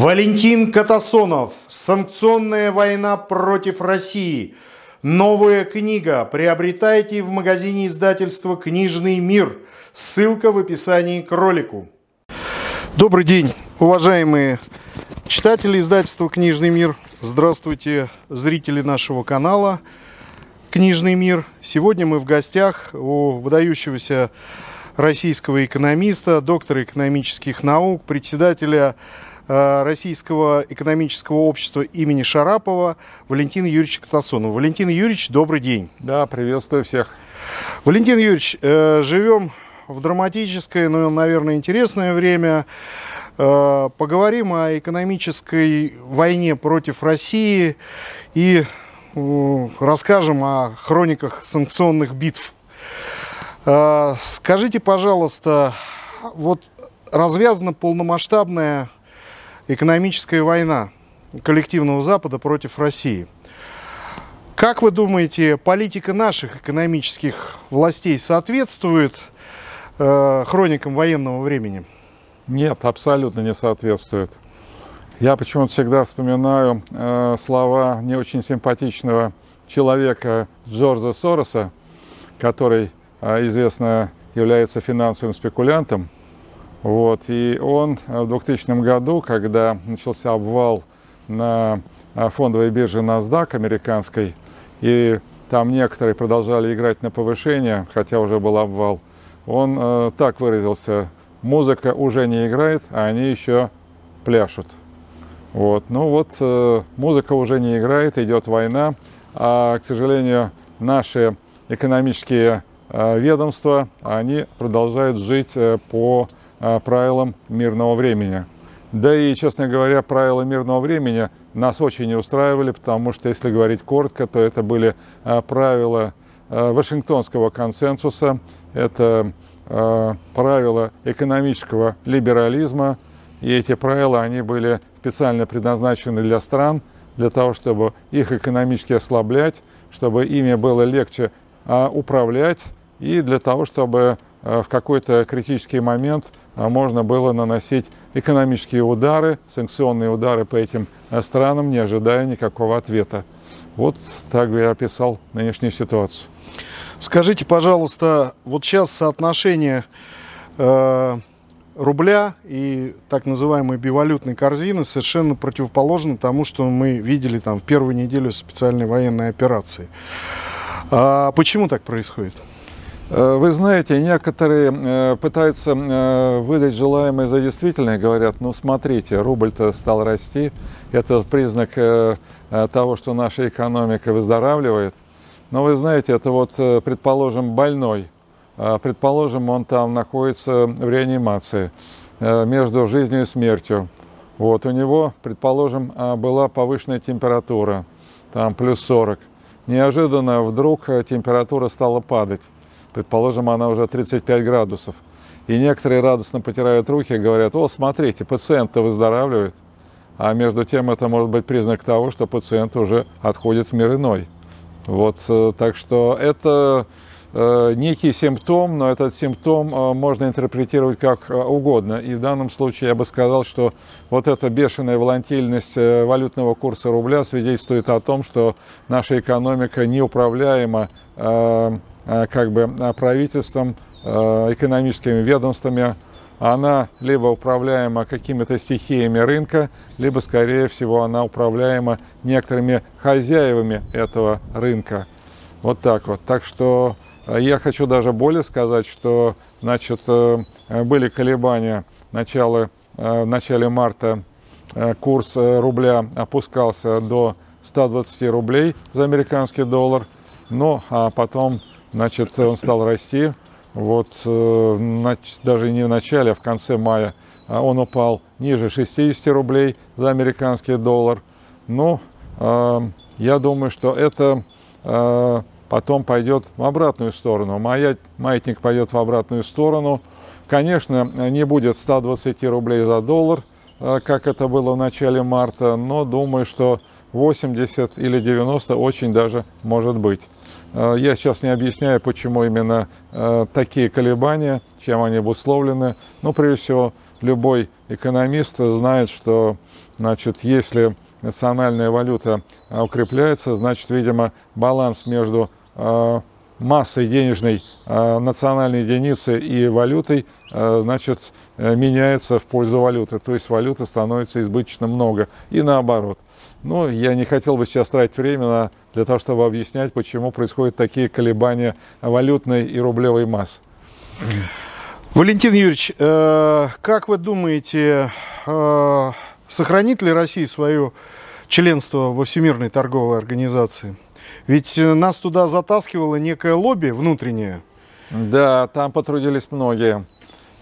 Валентин Катасонов. Санкционная война против России. Новая книга. Приобретайте в магазине издательства «Книжный мир». Ссылка в описании к ролику. Добрый день, уважаемые читатели издательства «Книжный мир». Здравствуйте, зрители нашего канала «Книжный мир». Сегодня мы в гостях у выдающегося российского экономиста, доктора экономических наук, председателя Российского экономического общества имени Шарапова Валентина Юрьевича Катасонова. Валентин Юрьевич, добрый день. Да, приветствую всех. Валентин Юрьевич, э, живем в драматическое, но, наверное, интересное время. Э, поговорим о экономической войне против России и расскажем о хрониках санкционных битв. Скажите, пожалуйста, вот развязана полномасштабная экономическая война коллективного Запада против России. Как вы думаете, политика наших экономических властей соответствует э, хроникам военного времени? Нет, абсолютно не соответствует. Я почему-то всегда вспоминаю э, слова не очень симпатичного человека Джорджа Сороса, который, э, известно, является финансовым спекулянтом, вот, и он в 2000 году, когда начался обвал на а, фондовой бирже NASDAQ американской, и там некоторые продолжали играть на повышение, хотя уже был обвал, он э, так выразился, музыка уже не играет, а они еще пляшут. Вот. Ну вот, э, музыка уже не играет, идет война, а, к сожалению, наши экономические э, ведомства, они продолжают жить э, по Э, правилам мирного времени. Да и, честно говоря, правила мирного времени нас очень не устраивали, потому что, если говорить коротко, то это были э, правила э, Вашингтонского консенсуса, это правила экономического либерализма, и эти правила, они были специально предназначены для стран, для того, чтобы их экономически ослаблять, чтобы ими было легче управлять, и для того, чтобы в какой-то критический момент а можно было наносить экономические удары, санкционные удары по этим э, странам, не ожидая никакого ответа. Вот так я описал нынешнюю ситуацию. Скажите, пожалуйста, вот сейчас соотношение э, рубля и так называемой бивалютной корзины совершенно противоположно тому, что мы видели там в первую неделю специальной военной операции. А почему так происходит? Э, вы знаете, некоторые э, пытаются э, выдать желаемое за действительное, говорят, ну смотрите, рубль-то стал расти, это признак того, что наша экономика выздоравливает. Но вы знаете, это вот, предположим, больной, предположим, он там находится в реанимации между жизнью и смертью. Вот, у него, предположим, была повышенная температура, там плюс 40. Неожиданно вдруг температура стала падать предположим, она уже 35 градусов. И некоторые радостно потирают руки и говорят, о, смотрите, пациент-то выздоравливает. А между тем это может быть признак того, что пациент уже отходит в мир иной. Вот, э, так что это э, некий симптом, но этот симптом э, можно интерпретировать как угодно. И в данном случае я бы сказал, что вот эта бешеная волатильность валютного курса рубля свидетельствует о том, что наша экономика неуправляема Э, как бы э, правительством, э, экономическими ведомствами, она либо управляема какими-то стихиями рынка, либо, скорее всего, она управляема некоторыми хозяевами этого рынка. Вот так вот. Так что я хочу даже более сказать, что значит, были колебания начала, в начале марта курс рубля опускался до 120 рублей за американский доллар, но а потом Значит, он стал расти. Вот э, даже не в начале, а в конце мая а он упал ниже 60 рублей за американский доллар. Ну, э, я думаю, что это э, потом пойдет в обратную сторону. Маятник пойдет в обратную сторону. Конечно, не будет 120 рублей за доллар, как это было в начале марта, но думаю, что 80 или 90 очень даже может быть. Э, я сейчас не объясняю, почему именно э, такие колебания, чем они обусловлены. Ну, прежде всего, любой экономист знает, что значит, если национальная валюта укрепляется, значит, видимо, баланс между массой денежной национальной единицы и валютой, значит, меняется в пользу валюты. То есть валюты становится избыточно много. И наоборот. Но я не хотел бы сейчас тратить время для того, чтобы объяснять, почему происходят такие колебания валютной и рублевой массы. Валентин Юрьевич, э, как вы думаете, э, сохранит ли Россия свое членство во Всемирной торговой организации? Ведь нас туда затаскивало некое лобби внутреннее. Да, там потрудились многие.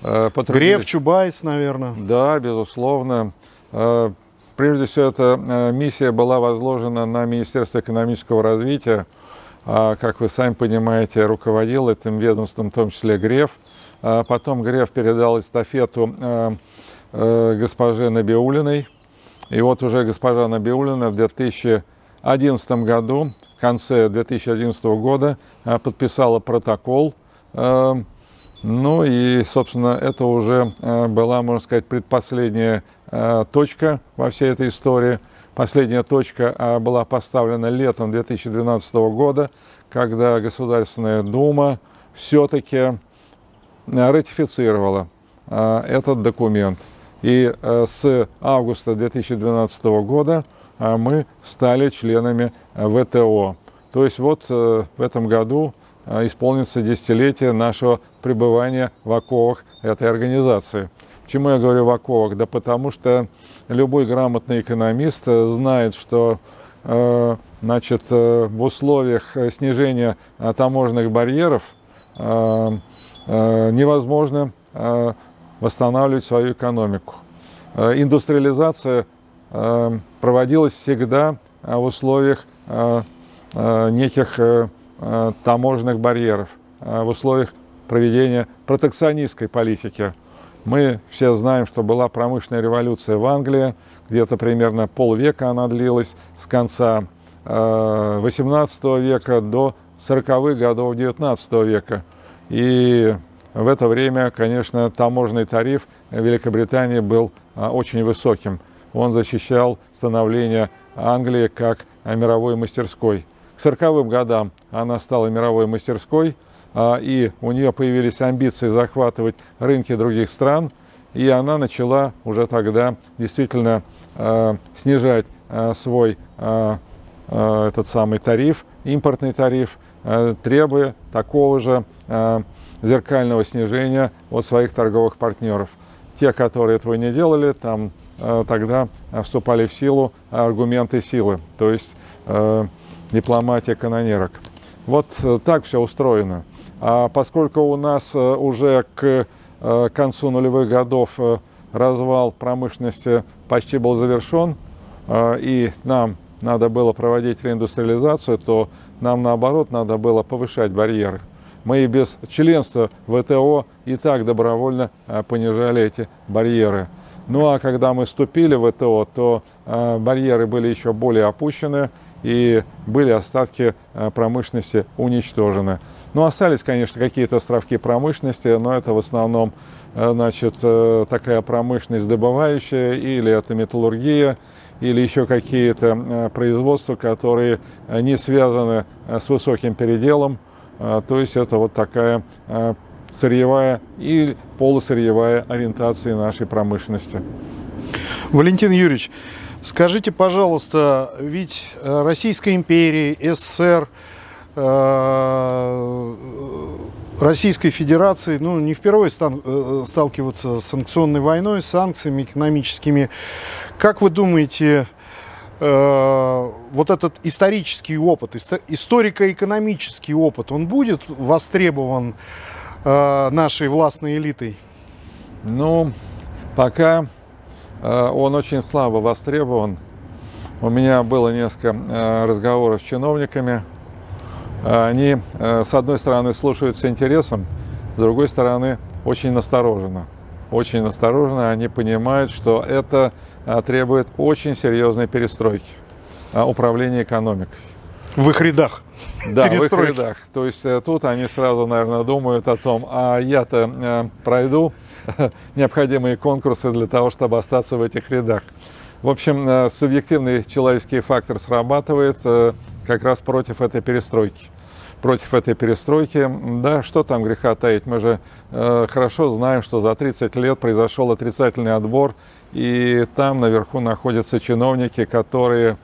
Э, потрудились. Греф, Чубайс, наверное. Да, безусловно. Э, прежде всего, эта э, миссия была возложена на Министерство экономического развития. А, как вы сами понимаете, руководил этим ведомством, в том числе Греф. А потом Греф передал эстафету госпоже Набиулиной. И вот уже госпожа Набиулина в 2011 году, в конце 2011 года, подписала протокол ну и, собственно, это уже э, была, можно сказать, предпоследняя э, точка во всей этой истории. Последняя точка э, была поставлена летом 2012 года, когда Государственная Дума все-таки ратифицировала этот документ. И с августа 2012 года мы стали членами ВТО. То есть вот в этом году исполнится десятилетие нашего пребывания в оковах этой организации. Почему я говорю в оковах? Да потому что любой грамотный экономист знает, что э, значит, э, в условиях снижения таможенных барьеров э, невозможно восстанавливать свою экономику. Индустриализация проводилась всегда в условиях неких Э, таможенных барьеров, э, в условиях проведения протекционистской политики. Мы все знаем, что была промышленная революция в Англии, где-то примерно полвека она длилась, с конца 18 э, века до 40-х годов 19 века. И в это время, конечно, таможенный тариф Великобритании был очень высоким. Он защищал становление Англии как мировой мастерской. К 40-м годам она стала мировой мастерской, а, и у нее появились амбиции захватывать рынки других стран, и она начала уже тогда действительно а, снижать а, свой этот самый тариф, импортный тариф, требуя такого же зеркального снижения от своих торговых партнеров. Те, которые этого не делали, там тогда вступали в силу аргументы силы. То есть дипломатия канонерок. Вот э, так все устроено. А поскольку у нас э, уже к э, концу нулевых годов развал промышленности почти был завершен, и нам надо было проводить реиндустриализацию, то нам наоборот надо было повышать барьеры. Мы и без членства в ВТО и так добровольно понижали эти барьеры. Ну а когда мы вступили в ВТО, то барьеры были еще более опущены, и были остатки э, промышленности уничтожены. Ну, остались, конечно, какие-то островки промышленности, но это в основном э, значит, э, такая промышленность добывающая, или это металлургия, или еще какие-то производства, которые не связаны с высоким переделом. То есть это вот такая сырьевая и полусырьевая ориентация нашей промышленности. Валентин Юрьевич, Скажите, пожалуйста, ведь э, Российская империя, СССР, э, Российской Федерации, ну, не впервые э, сталкиваться с санкционной войной, санкциями экономическими. Как вы думаете, вот этот исторический опыт, историко-экономический опыт, он будет востребован нашей властной элитой? Ну, пока он очень слабо востребован. У меня было несколько э, разговоров с чиновниками. Они, э, с одной стороны, слушают с интересом, с другой стороны, очень настороженно. Очень настороженно они понимают, что это требует очень серьезной перестройки управления экономикой. В их рядах. Да, в их рядах. То есть э, тут они сразу, наверное, думают о том, а я-то э, пройду необходимые конкурсы для того, чтобы остаться в этих рядах. В общем, э, субъективный человеческий фактор срабатывает э, как раз против этой перестройки. Против этой перестройки, да, что там греха таить, мы же э, хорошо знаем, что за 30 лет произошел отрицательный отбор, и там наверху находятся чиновники, которые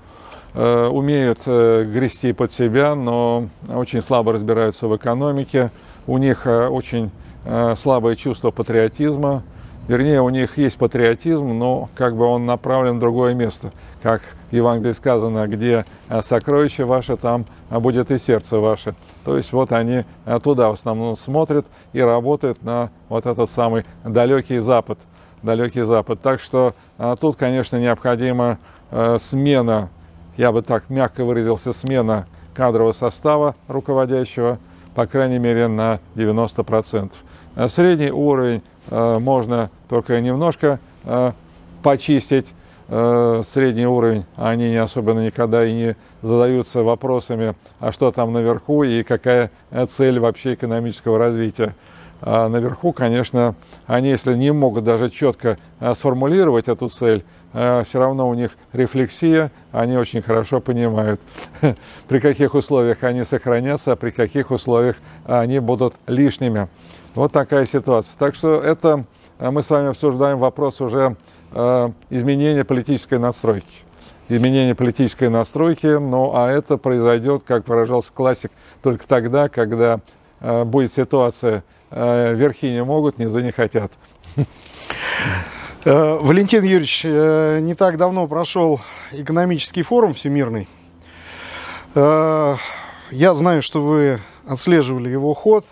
умеют грести под себя, но очень слабо разбираются в экономике, у них очень слабое чувство патриотизма, Вернее, у них есть патриотизм, но как бы он направлен в другое место. Как в Евангелии сказано, где э, сокровище ваше, там э, будет и сердце ваше. То есть вот они э, туда в основном смотрят и работают на вот этот самый далекий Запад. Далекий Запад. Так что тут, конечно, необходима смена, я бы так мягко выразился, смена кадрового состава руководящего, по крайней мере, на 90%. Средний уровень Э, можно только немножко э, почистить э, средний уровень, они не особенно никогда и не задаются вопросами, а что там наверху и какая цель вообще экономического развития. А наверху, конечно, они, если не могут даже четко сформулировать эту цель, все равно у них рефлексия, они очень хорошо понимают, при каких условиях они сохранятся, а при каких условиях они будут лишними. Вот такая ситуация. Так что это э, мы с вами обсуждаем вопрос уже э, изменения политической настройки. Изменение политической настройки, ну а это произойдет, как выражался классик, только тогда, когда будет ситуация э, верхи не могут, низы не хотят. Э, Валентин Юрьевич, э, не так давно прошел экономический форум всемирный. Я знаю, что вы отслеживали его ход.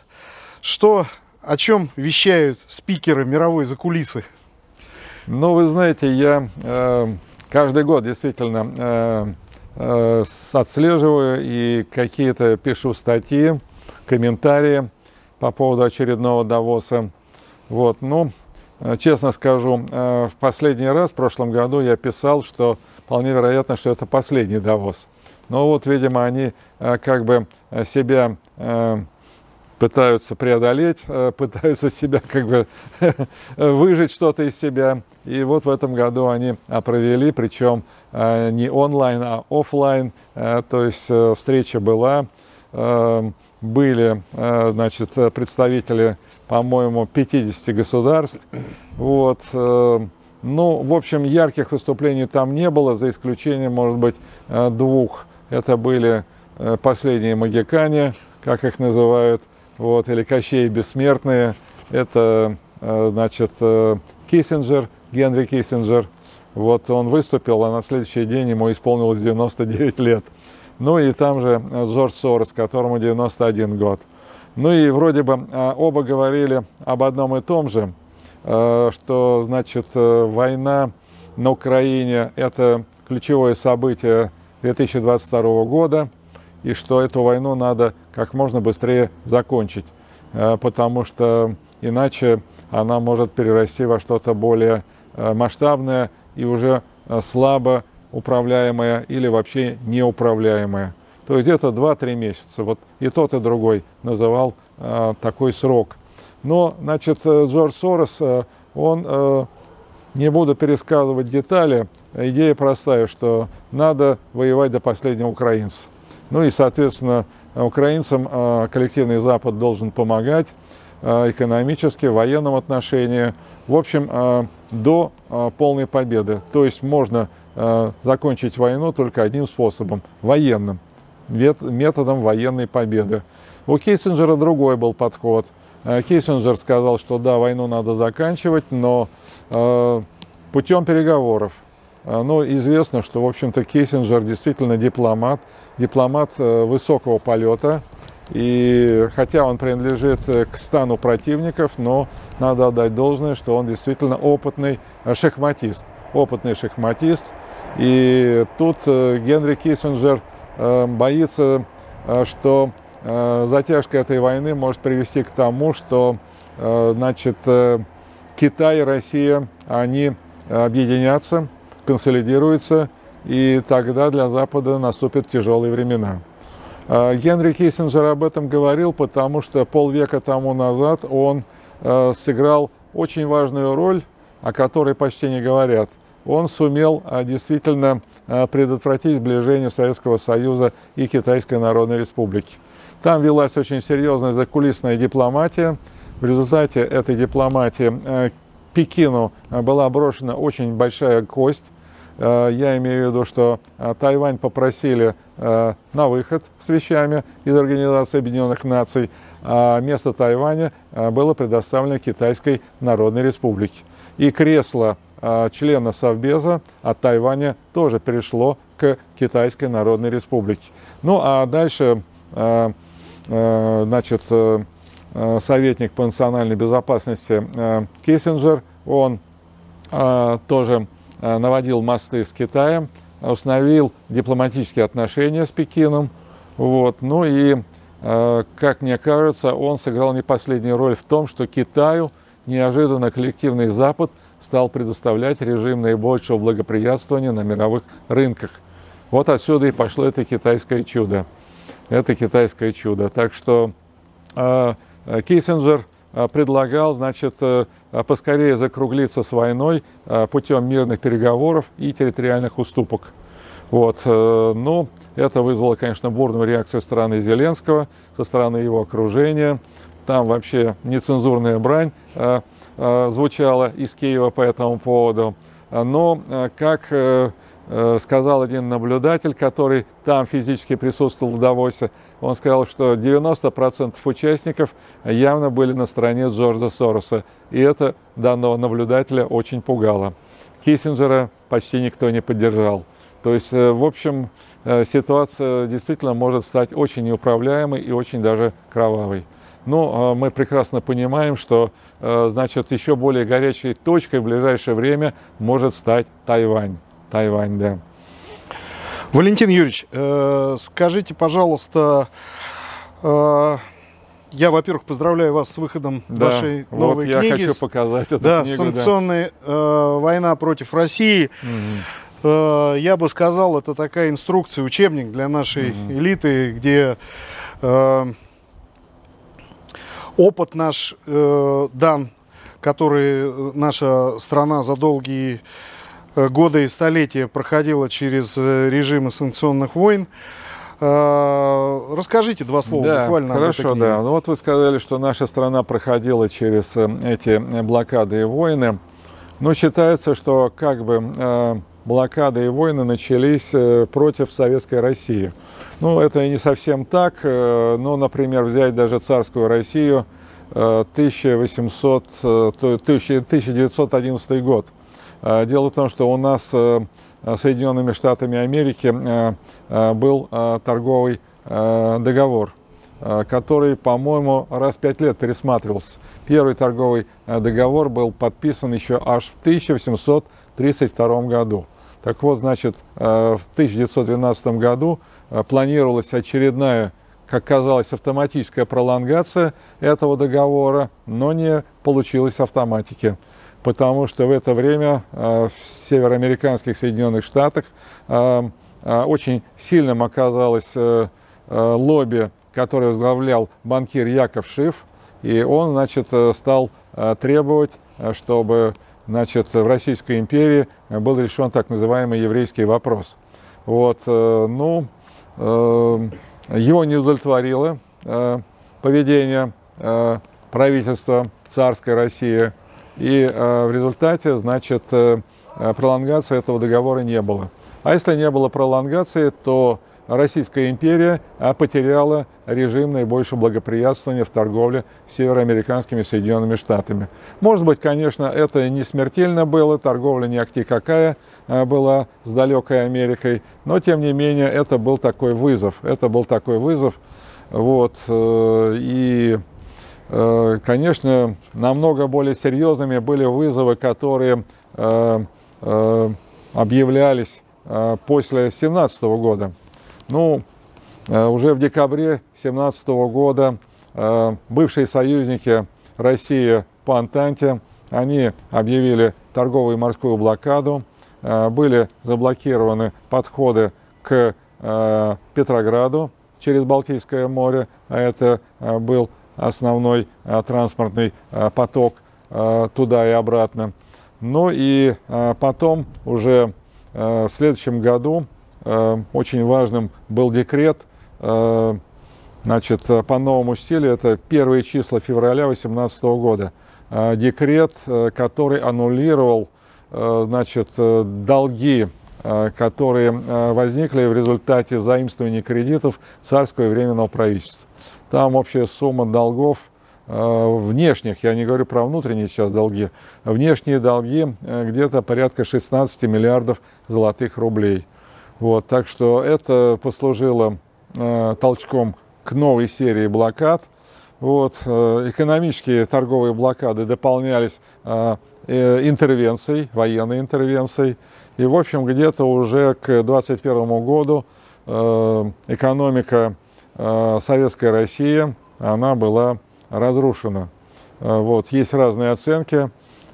Что о чем вещают спикеры мировой закулисы? Ну, вы знаете, я э, каждый год действительно э, э, отслеживаю и какие-то пишу статьи, комментарии по поводу очередного Давоса. Вот, ну, э, честно скажу, э, в последний раз, в прошлом году, я писал, что вполне вероятно, что это последний Давос. Но вот, видимо, они э, как бы себя пытаются преодолеть, э, пытаются себя как бы выжить что-то из себя. И вот в этом году они провели, причем э, не онлайн, а офлайн. Э, то есть встреча была, были значит, представители, по-моему, 50 государств. Вот. Ну, в общем, ярких выступлений там не было, за исключением, может быть, двух. Это были последние магикане, как их называют, вот, или Кощей Бессмертные. Это, э, значит, э, Киссинджер, Генри Киссинджер. Вот он выступил, а на следующий день ему исполнилось 99 лет. Ну и там же э, Джордж Сорос, которому 91 год. Ну и вроде бы оба говорили об одном и том же, что, значит, война на Украине – это ключевое событие 2022 года – и что эту войну надо как можно быстрее закончить, э, потому что иначе она может перерасти во что-то более э, масштабное и уже э, слабо управляемое или вообще неуправляемое. То где-то 2-3 месяца. Вот и тот, и другой называл такой срок. Но, значит, Джордж Сорос, он, не буду пересказывать детали, идея простая, что надо воевать до последнего украинца. Ну и, соответственно, украинцам а, коллективный Запад должен помогать а, экономически, в военном отношении, в общем, а, до полной победы. То есть можно закончить войну только одним способом – военным, методом военной победы. У Киссинджера другой был подход. Киссинджер сказал, что да, войну надо заканчивать, но путем переговоров. А, ну, известно, что, в общем-то, Киссинджер действительно дипломат, дипломат э, высокого полета. И хотя он принадлежит э, к стану противников, но надо отдать должное, что он действительно опытный э, шахматист. Опытный шахматист. И тут Генри Киссинджер боится, что затяжка этой войны может привести к тому, что значит, Китай и Россия, они объединятся, консолидируется, и тогда для Запада наступят тяжелые времена. Генри Киссинджер об этом говорил, потому что полвека тому назад он сыграл очень важную роль, о которой почти не говорят. Он сумел действительно предотвратить сближение Советского Союза и Китайской Народной Республики. Там велась очень серьезная закулисная дипломатия. В результате этой дипломатии э, Пекину была брошена очень большая кость. Я имею в виду, что Тайвань попросили на выход с вещами из Организации Объединенных Наций, а место Тайваня было предоставлено Китайской Народной Республике. И кресло члена Совбеза от Тайваня тоже перешло к Китайской Народной Республике. Ну а дальше Э, значит, э, э, советник по национальной безопасности Киссинджер, он тоже наводил мосты с Китаем, установил дипломатические отношения с Пекином. Вот. Ну и, как мне кажется, он сыграл не последнюю роль в том, что Китаю неожиданно коллективный Запад стал предоставлять режим наибольшего благоприятствования на мировых рынках. Вот отсюда и пошло это китайское чудо это китайское чудо. Так что э, Киссинджер э, предлагал, значит, э, поскорее закруглиться с войной путем мирных переговоров и территориальных уступок. Вот. Э, ну, это вызвало, конечно, бурную реакцию со стороны Зеленского, со стороны его окружения. Там вообще нецензурная брань э, звучала из Киева по этому поводу. Но, э, как э, сказал один наблюдатель, который там физически присутствовал в Давосе, он сказал, что 90% участников явно были на стороне Джорджа Сороса. И это данного наблюдателя очень пугало. Киссинджера почти никто не поддержал. То есть, в общем, ситуация действительно может стать очень неуправляемой и очень даже кровавой. Но мы прекрасно понимаем, что значит, еще более горячей точкой в ближайшее время может стать Тайвань. Тайвань, да. Валентин Юрьевич, э, скажите, пожалуйста, э, я, во-первых, поздравляю вас с выходом да, вашей новой вот книги. Я хочу показать эту да, книгу. Санкционная да. э, война против России. Угу. Э, я бы сказал, это такая инструкция, учебник для нашей угу. элиты, где э, опыт наш э, дан, который наша страна за долгие Э, годы и столетия проходила через э, режимы санкционных войн. Э, расскажите два слова да, буквально. Хорошо, да. Ну вот вы сказали, что наша страна проходила через эти блокады и войны. Но считается, что как бы блокады и войны начались против советской России. Ну, это не совсем так. Ну, например, взять даже царскую Россию 1800, 1911 год – Э, дело в том, что у нас э, Соединенными Штатами Америки э, был торговый договор, который, по-моему, раз в пять лет пересматривался. Первый торговый договор был подписан еще аж в 1832 году. Так вот, значит, в 1912 году планировалась очередная, как казалось, автоматическая пролонгация этого договора, но не получилось автоматики. Потому что в это время э, в североамериканских Соединенных Штатах э, э, очень сильным оказалось лобби, которое возглавлял банкир Яков Шиф, и он, значит, стал требовать, чтобы, значит, в Российской империи был решен так называемый еврейский вопрос. Вот, ну, его не удовлетворило поведение правительства царской России – и э, в результате, значит, э, э, пролонгации этого договора не было. А если не было пролонгации, то Российская империя потеряла режим наибольшего благоприятствования в торговле с североамериканскими Соединенными Штатами. Может быть, конечно, это не смертельно было, торговля не акти какая была с далекой Америкой, но, тем не менее, это был такой вызов. Это был такой вызов. Вот, и Э, конечно, намного более серьезными были вызовы, которые э, э, объявлялись после 2017 года. Ну, уже в декабре 2017 года бывшие союзники России по Антанте, они объявили торговую и морскую блокаду, были заблокированы подходы к Петрограду, через Балтийское море, а это был основной транспортный поток туда и обратно. Ну и потом уже в следующем году очень важным был декрет Значит, по новому стилю это первые числа февраля 2018 года. Декрет, который аннулировал значит, долги Э, которые э, возникли в результате заимствования кредитов царского и временного правительства. Там общая сумма долгов э, внешних, я не говорю про внутренние сейчас долги, внешние долги где-то порядка 16 миллиардов золотых рублей. Вот, так что это послужило толчком к новой серии блокад. Вот, экономические торговые блокады дополнялись интервенцией, военной интервенцией. И, в общем, где-то уже к 2021 году э, экономика э, советской России, она была разрушена. Э, вот, есть разные оценки.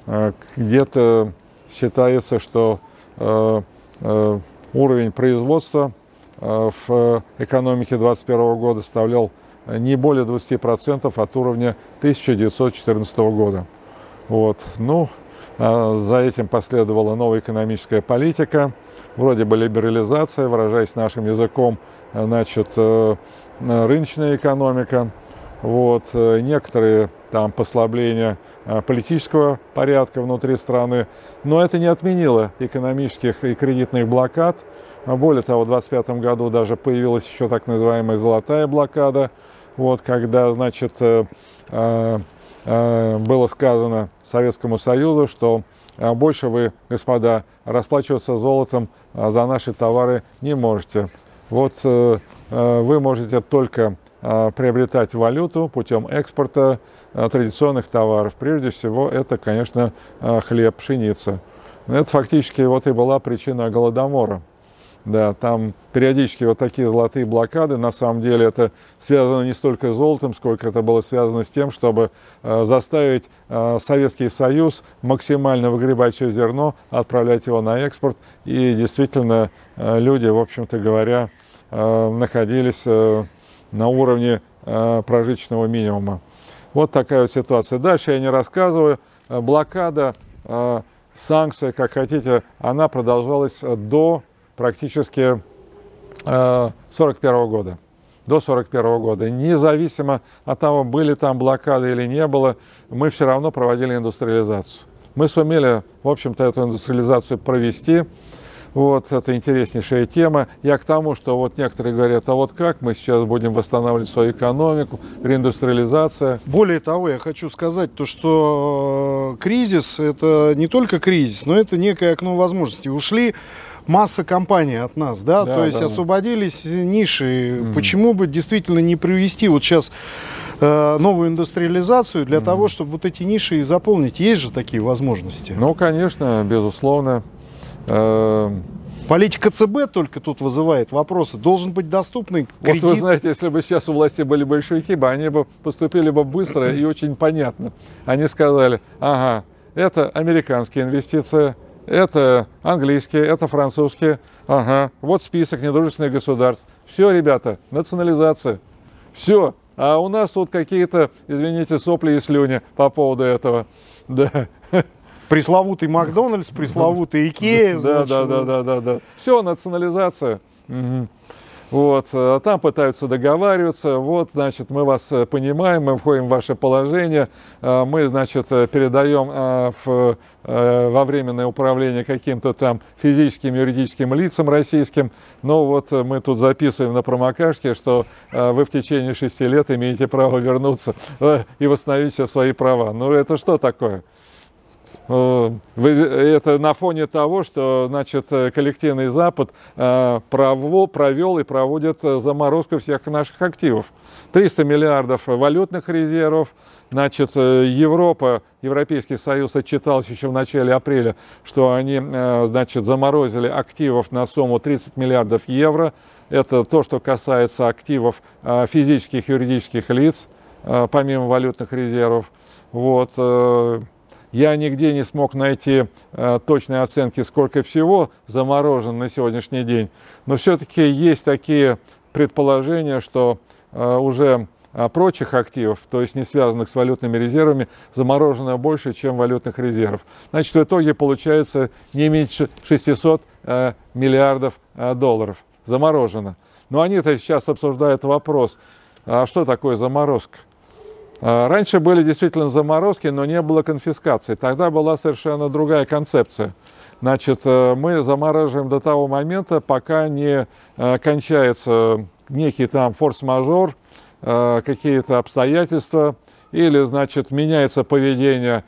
Э, где-то считается, что э, э, уровень производства э, в экономике 2021 года составлял не более 20% от уровня 1914 года. Вот. Ну, а, за этим последовала новая экономическая политика, вроде бы либерализация, выражаясь нашим языком, значит, э, рыночная экономика, вот, э, некоторые там послабления э, политического порядка внутри страны, но это не отменило экономических и кредитных блокад. Более того, в 2025 году даже появилась еще так называемая золотая блокада, вот, когда, значит, Э, было сказано Советскому Союзу, что э, больше вы, господа, расплачиваться золотом э, за наши товары не можете. Вот вы можете только приобретать валюту путем экспорта традиционных товаров. Прежде всего, это, конечно, хлеб, пшеница. Это фактически вот и была причина Голодомора. Да, там периодически вот такие золотые блокады. На самом деле это связано не столько с золотом, сколько это было связано с тем, чтобы э, заставить э, Советский Союз максимально выгребать все зерно, отправлять его на экспорт. И действительно э, люди, в общем-то говоря, э, находились э, на уровне э, прожиточного минимума. Вот такая вот ситуация. Дальше я не рассказываю. Э, блокада, э, санкция, как хотите, она продолжалась до практически э, 41 года, до 41 года. Независимо от того, были там блокады или не было, мы все равно проводили индустриализацию. Мы сумели, в общем-то, эту индустриализацию провести. Вот, это интереснейшая тема. Я к тому, что вот некоторые говорят, а вот как мы сейчас будем восстанавливать свою экономику, реиндустриализация. Более того, я хочу сказать то, что э, кризис – это не только кризис, но это некое окно возможностей. Ушли масса компаний от нас, да, да то есть да, освободились ниши. Угу. Почему бы действительно не привести вот сейчас э, новую индустриализацию для угу. того, чтобы вот эти ниши и заполнить? Есть же такие возможности? Ну, конечно, безусловно. Э, Политика ЦБ только тут вызывает вопросы. Должен быть доступный кредит. Вот вы знаете, если бы сейчас у власти были большевики, бы они бы поступили бы быстро и очень понятно. Они сказали, ага, это американские инвестиции, это английские, это французские. Ага, вот список недружественных государств. Все, ребята, национализация. Все. А у нас тут какие-то, извините, сопли и слюни по поводу этого. Да. Пресловутый Макдональдс, пресловутый Икея. Да, да, да, да, да, да. Все, национализация. Вот, э, там пытаются договариваться, вот, значит, мы вас э, понимаем, мы входим в ваше положение, э, мы, значит, передаем в, во временное управление каким-то там физическим, юридическим лицам российским, но вот мы тут записываем на промокашке, что вы в течение шести лет имеете право вернуться и восстановить все свои права. Ну, это что такое? Э, это на фоне того, что значит, коллективный Запад э, провел и проводит заморозку всех наших активов. 300 миллиардов валютных резервов. Значит, Европа, Европейский Союз отчитался еще в начале апреля, что они э, значит, заморозили активов на сумму 30 миллиардов евро. Это то, что касается активов физических и юридических лиц, помимо валютных резервов. Вот. Я нигде не смог найти э, точной оценки, сколько всего заморожено на сегодняшний день. Но все-таки есть такие предположение, что уже прочих активов, то есть не связанных с валютными резервами, заморожено больше, чем валютных резервов. Значит, в итоге получается не меньше 600 миллиардов долларов заморожено. Но они-то сейчас обсуждают вопрос, а что такое заморозка? А, раньше были действительно заморозки, но не было конфискации. Тогда была совершенно другая концепция. Значит, э, мы замораживаем до того момента, пока не э, кончается некий там форс-мажор, э, какие-то обстоятельства, или, значит, меняется поведение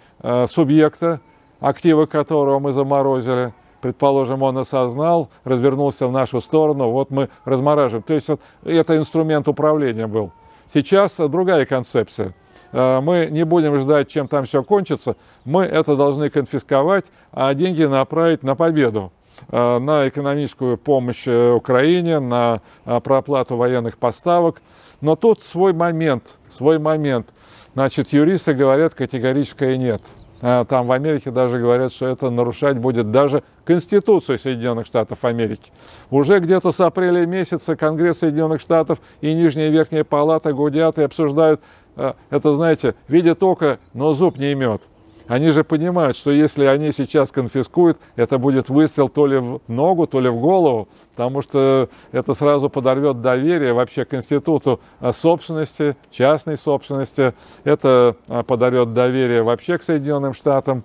субъекта, активы которого мы заморозили. Предположим, он осознал, развернулся в нашу сторону, вот мы размораживаем. То есть это инструмент управления был. Сейчас другая концепция. Э, мы не будем ждать, чем там все кончится. Мы это должны конфисковать, а деньги направить на победу э, на экономическую помощь э, Украине, на проплату военных поставок. Но тут свой момент, свой момент. Значит, юристы говорят категорическое нет. Там в Америке даже говорят, что это нарушать будет даже Конституцию Соединенных Штатов Америки. Уже где-то с апреля месяца Конгресс Соединенных Штатов и Нижняя и Верхняя Палата гудят и обсуждают а, это, знаете, видит око, но зуб не имет. Они же понимают, что если они сейчас конфискуют, это будет выстрел то ли в ногу, то ли в голову, потому что это сразу подорвет доверие вообще к институту а, собственности, частной собственности, это а, подорвет доверие вообще к Соединенным Штатам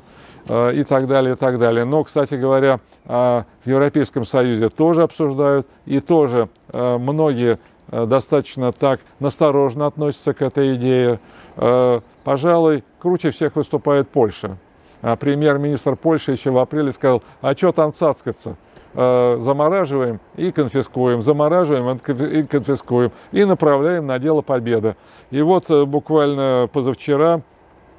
и так далее, и так далее. Но, кстати говоря, в Европейском Союзе тоже обсуждают, и тоже многие Э, достаточно так насторожно относится к этой идее. Э, пожалуй, круче всех выступает Польша. А премьер-министр Польши еще в апреле сказал, а что там цацкаться? Э, замораживаем и конфискуем, замораживаем и конфискуем, и направляем на дело победы. И вот буквально позавчера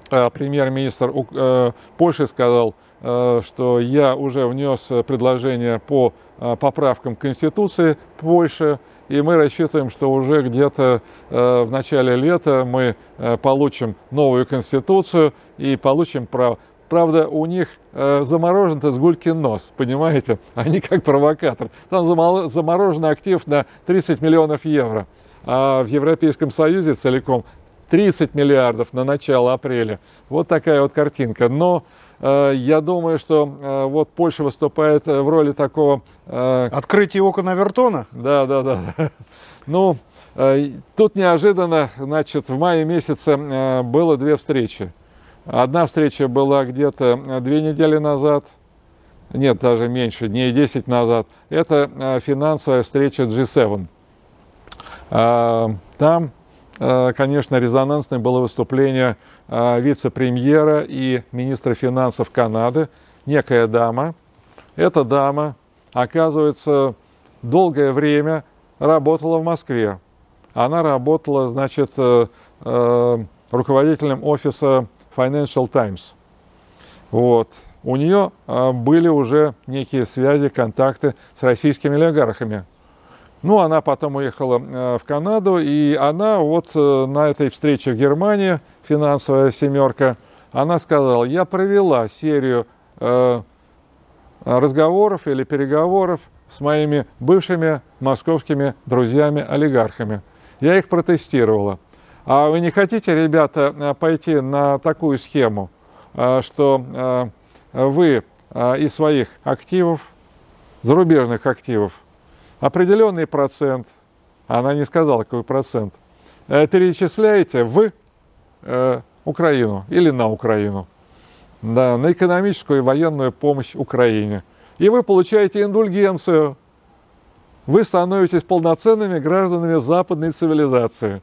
премьер-министр Польши сказал, что я уже внес предложение по поправкам Конституции Польши, и мы рассчитываем, что уже где-то э, в начале лета мы э, получим новую конституцию и получим право. Правда, у них э, заморожен-то с гулькин нос, понимаете? Они как провокатор. Там заморожен актив на 30 миллионов евро. А в Европейском Союзе целиком 30 миллиардов на начало апреля. Вот такая вот картинка. Но я думаю, что э, вот Польша выступает э, в роли такого... Открытие окон Авертона? Да, да, да. Ну, тут неожиданно, значит, в мае месяце было две встречи. Одна встреча была где-то две недели назад, нет, даже меньше, дней 10 назад. Это финансовая встреча G7. Там Э, конечно, резонансное было выступление э, вице-премьера и министра финансов Канады, некая дама. Эта дама, оказывается, долгое время работала в Москве. Она работала, значит, э, руководителем офиса Financial Times. Вот. У нее были уже некие связи, контакты с российскими олигархами. Ну, она потом уехала э, в Канаду, и она вот э, на этой встрече в Германии, финансовая семерка, она сказала, я провела серию э, разговоров или переговоров с моими бывшими московскими друзьями-олигархами. Я их протестировала. А вы не хотите, ребята, пойти на такую схему, что вы из своих активов, зарубежных активов, определенный процент, она не сказала, какой процент, э, перечисляете в э, Украину или на Украину, да, на экономическую и военную помощь Украине. И вы получаете индульгенцию. Вы становитесь полноценными гражданами западной цивилизации.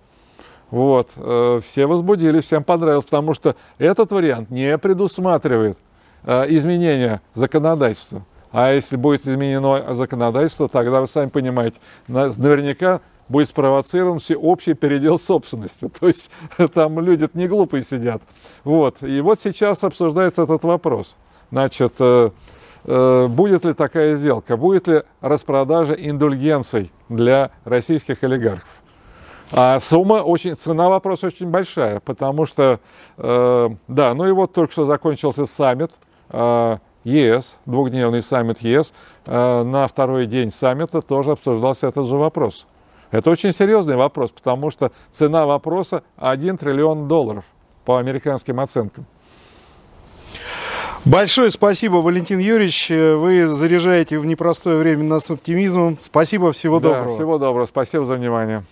Вот. Э, все возбудились, всем понравилось, потому что этот вариант не предусматривает изменения законодательства. А если будет изменено законодательство, тогда вы сами понимаете, наверняка будет спровоцирован всеобщий передел собственности. То есть там люди не глупые сидят. Вот. И вот сейчас обсуждается этот вопрос. Значит, э, э, будет ли такая сделка? Будет ли распродажа индульгенций для российских олигархов? А сумма очень, цена вопроса очень большая, потому что, э, да, ну и вот только что закончился саммит, э, ЕС, двухдневный саммит ЕС, э, на второй день саммита тоже обсуждался этот же вопрос. Это очень серьезный вопрос, потому что цена вопроса 1 триллион долларов по американским оценкам. Большое спасибо, Валентин Юрьевич. Вы заряжаете в непростое время нас оптимизмом. Спасибо, всего да, доброго. Всего доброго. Спасибо за внимание.